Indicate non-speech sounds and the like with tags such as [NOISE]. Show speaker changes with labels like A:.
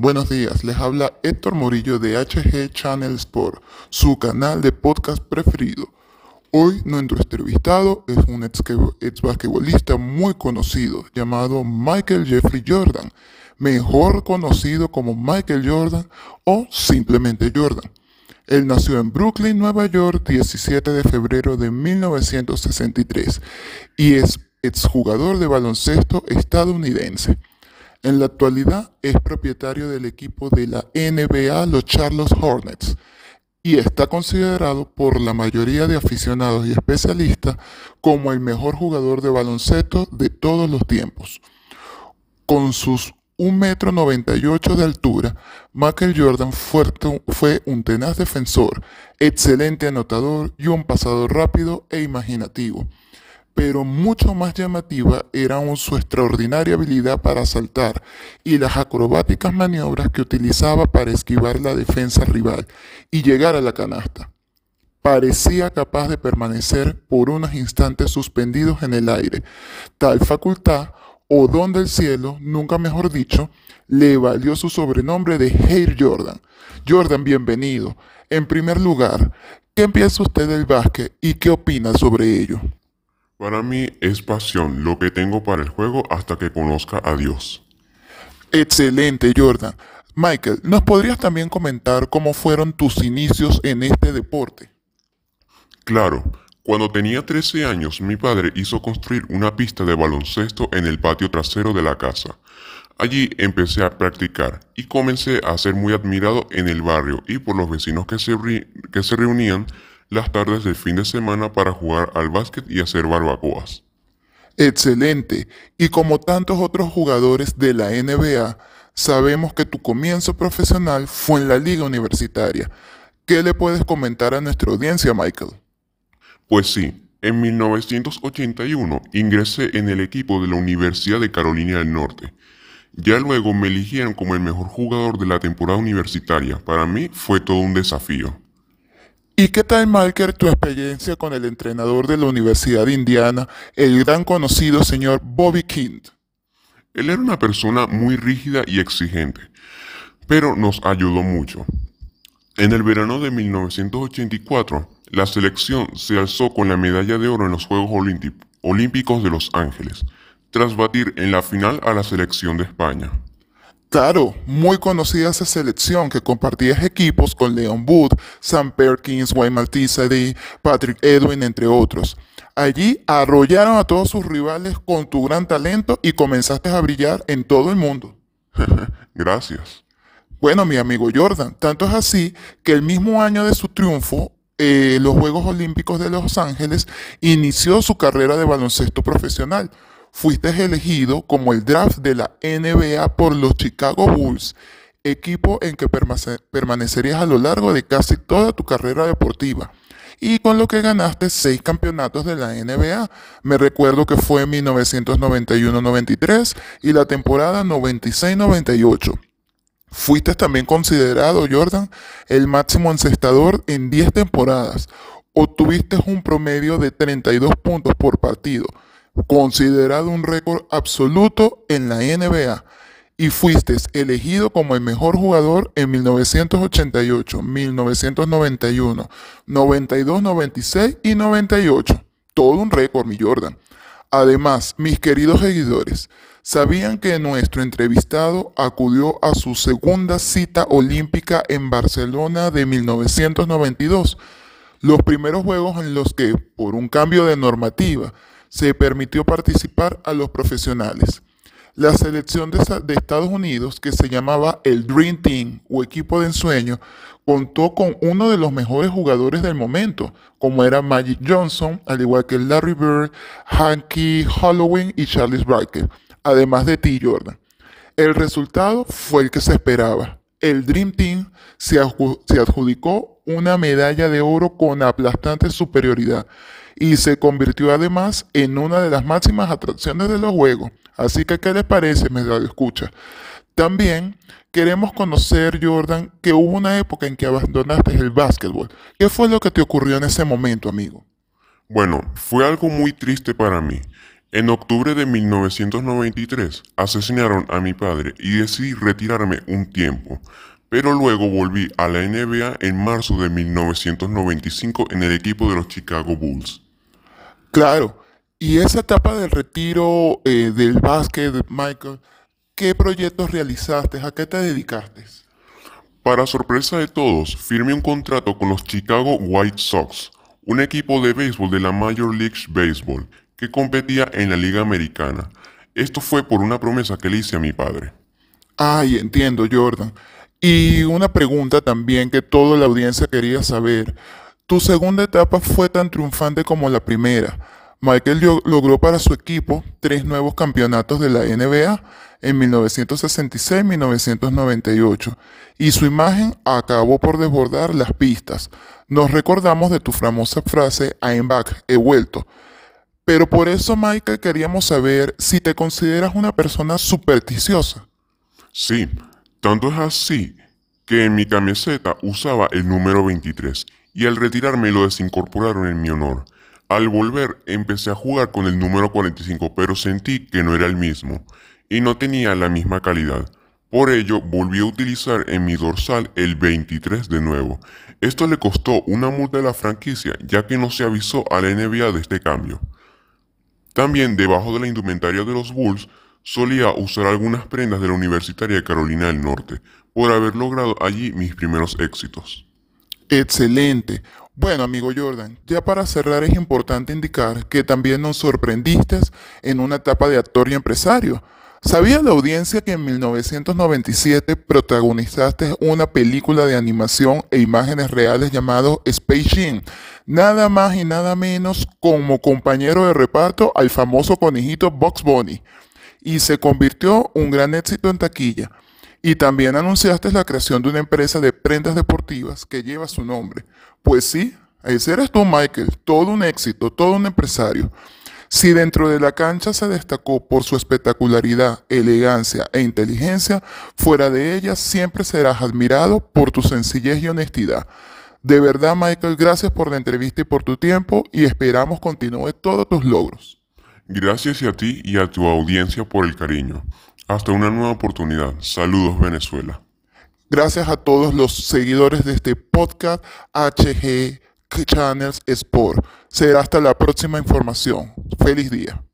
A: Buenos días, les habla Héctor Morillo de HG Channel Sport, su canal de podcast preferido. Hoy nuestro entrevistado es un ex, ex basquetbolista muy conocido llamado Michael Jeffrey Jordan, mejor conocido como Michael Jordan o simplemente Jordan. Él nació en Brooklyn, Nueva York, 17 de febrero de 1963 y es exjugador de baloncesto estadounidense. En la actualidad es propietario del equipo de la NBA, los Charlotte Hornets, y está considerado por la mayoría de aficionados y especialistas como el mejor jugador de baloncesto de todos los tiempos. Con sus 1,98 m de altura, Michael Jordan fue un tenaz defensor, excelente anotador y un pasador rápido e imaginativo pero mucho más llamativa era su extraordinaria habilidad para saltar y las acrobáticas maniobras que utilizaba para esquivar la defensa rival y llegar a la canasta. Parecía capaz de permanecer por unos instantes suspendidos en el aire. Tal facultad, o don del cielo, nunca mejor dicho, le valió su sobrenombre de Air Jordan. Jordan, bienvenido. En primer lugar, ¿qué piensa usted del básquet y qué opina sobre ello?
B: Para mí es pasión lo que tengo para el juego hasta que conozca a Dios.
A: Excelente, Jordan. Michael, ¿nos podrías también comentar cómo fueron tus inicios en este deporte?
B: Claro, cuando tenía 13 años mi padre hizo construir una pista de baloncesto en el patio trasero de la casa. Allí empecé a practicar y comencé a ser muy admirado en el barrio y por los vecinos que se, que se reunían las tardes del fin de semana para jugar al básquet y hacer barbacoas.
A: Excelente. Y como tantos otros jugadores de la NBA, sabemos que tu comienzo profesional fue en la liga universitaria. ¿Qué le puedes comentar a nuestra audiencia, Michael?
B: Pues sí, en 1981 ingresé en el equipo de la Universidad de Carolina del Norte. Ya luego me eligieron como el mejor jugador de la temporada universitaria. Para mí fue todo un desafío.
A: ¿Y qué tal, Malker, tu experiencia con el entrenador de la Universidad de Indiana, el gran conocido señor Bobby King?
B: Él era una persona muy rígida y exigente, pero nos ayudó mucho. En el verano de 1984, la selección se alzó con la medalla de oro en los Juegos Olímpicos de Los Ángeles, tras batir en la final a la selección de España.
A: Claro, muy conocida esa selección que compartía equipos con Leon Wood, Sam Perkins, Wayne Maltese, Patrick Edwin, entre otros. Allí arrollaron a todos sus rivales con tu gran talento y comenzaste a brillar en todo el mundo. [LAUGHS]
B: Gracias.
A: Bueno, mi amigo Jordan, tanto es así que el mismo año de su triunfo, eh, los Juegos Olímpicos de Los Ángeles, inició su carrera de baloncesto profesional fuiste elegido como el draft de la NBA por los Chicago Bulls, equipo en que permanecerías a lo largo de casi toda tu carrera deportiva y con lo que ganaste seis campeonatos de la NBA. Me recuerdo que fue en 1991-93 y la temporada 96-98. Fuiste también considerado, Jordan, el máximo encestador en 10 temporadas. Obtuviste un promedio de 32 puntos por partido considerado un récord absoluto en la NBA y fuiste elegido como el mejor jugador en 1988, 1991, 92, 96 y 98. Todo un récord, mi Jordan. Además, mis queridos seguidores, ¿sabían que nuestro entrevistado acudió a su segunda cita olímpica en Barcelona de 1992? Los primeros juegos en los que, por un cambio de normativa, se permitió participar a los profesionales. La selección de, Estados Unidos, que se llamaba el Dream Team o equipo de ensueño, contó con uno de los mejores jugadores del momento, como era Magic Johnson, al igual que Larry Bird, Hanky Halloween y Charles Barker, además de T. Jordan. El resultado fue el que se esperaba. El Dream Team se adjudicó una medalla de oro con aplastante superioridad y se convirtió además en una de las máximas atracciones de los juegos. Así que, ¿qué les parece, me escucha? También queremos conocer, Jordan, que hubo una época en que abandonaste el básquetbol. ¿Qué fue lo que te ocurrió en ese momento, amigo?
B: Bueno, fue algo muy triste para mí. En octubre de 1993 asesinaron a mi padre y decidí retirarme un tiempo, pero luego volví a la NBA en marzo de 1995 en el equipo de los Chicago Bulls.
A: Claro, y esa etapa del retiro eh, del básquet, Michael, ¿qué proyectos realizaste? ¿A qué te dedicaste?
B: Para sorpresa de todos, firmé un contrato con los Chicago White Sox, un equipo de béisbol de la Major League Baseball, que competía en la Liga Americana. Esto fue por una promesa que le hice a mi padre.
A: Ay, entiendo, Jordan. Y una pregunta también que toda la audiencia quería saber. Tu segunda etapa fue tan triunfante como la primera. Michael logró para su equipo tres nuevos campeonatos de la NBA en 1966 1998 y su imagen acabó por desbordar las pistas. Nos recordamos de tu famosa frase I'm back, he vuelto, pero por eso, Michael, queríamos saber si te consideras una persona supersticiosa.
B: Sí, tanto es así que en mi camiseta usaba el número 23 y al retirarme lo desincorporaron en mi honor. Al volver empecé a jugar con el número 45, pero sentí que no era el mismo y no tenía la misma calidad. Por ello volví a utilizar en mi dorsal el 23 de nuevo. Esto le costó una multa de la franquicia ya que no se avisó a la NBA de este cambio. También debajo de la indumentaria de los Bulls solía usar algunas prendas de la Universitaria de Carolina del Norte, por haber logrado allí mis primeros éxitos.
A: Excelente. Bueno, amigo Jordan, ya para cerrar es importante indicar que también nos sorprendiste en una etapa de actor y empresario. ¿Sabía la audiencia que en 1997 protagonizaste una película de animación e imágenes reales llamado Space Jam? Nada más y nada menos como compañero de reparto al famoso conejito Box Bunny. Y se convirtió un gran éxito en taquilla. Y también anunciaste la creación de una empresa de prendas deportivas que lleva su nombre. Pues sí, ese eres tú, Michael. Todo un éxito, todo un empresario. Si dentro de la cancha se destacó por su espectacularidad, elegancia e inteligencia, fuera de ella siempre serás admirado por tu sencillez y honestidad. De verdad, Michael, gracias por la entrevista y por tu tiempo y esperamos continúe todos tus logros.
B: Gracias a ti y a tu audiencia por el cariño. Hasta una nueva oportunidad. Saludos Venezuela.
A: Gracias a todos los seguidores de este podcast HG Channels Sport. Será hasta la próxima información. Feliz día.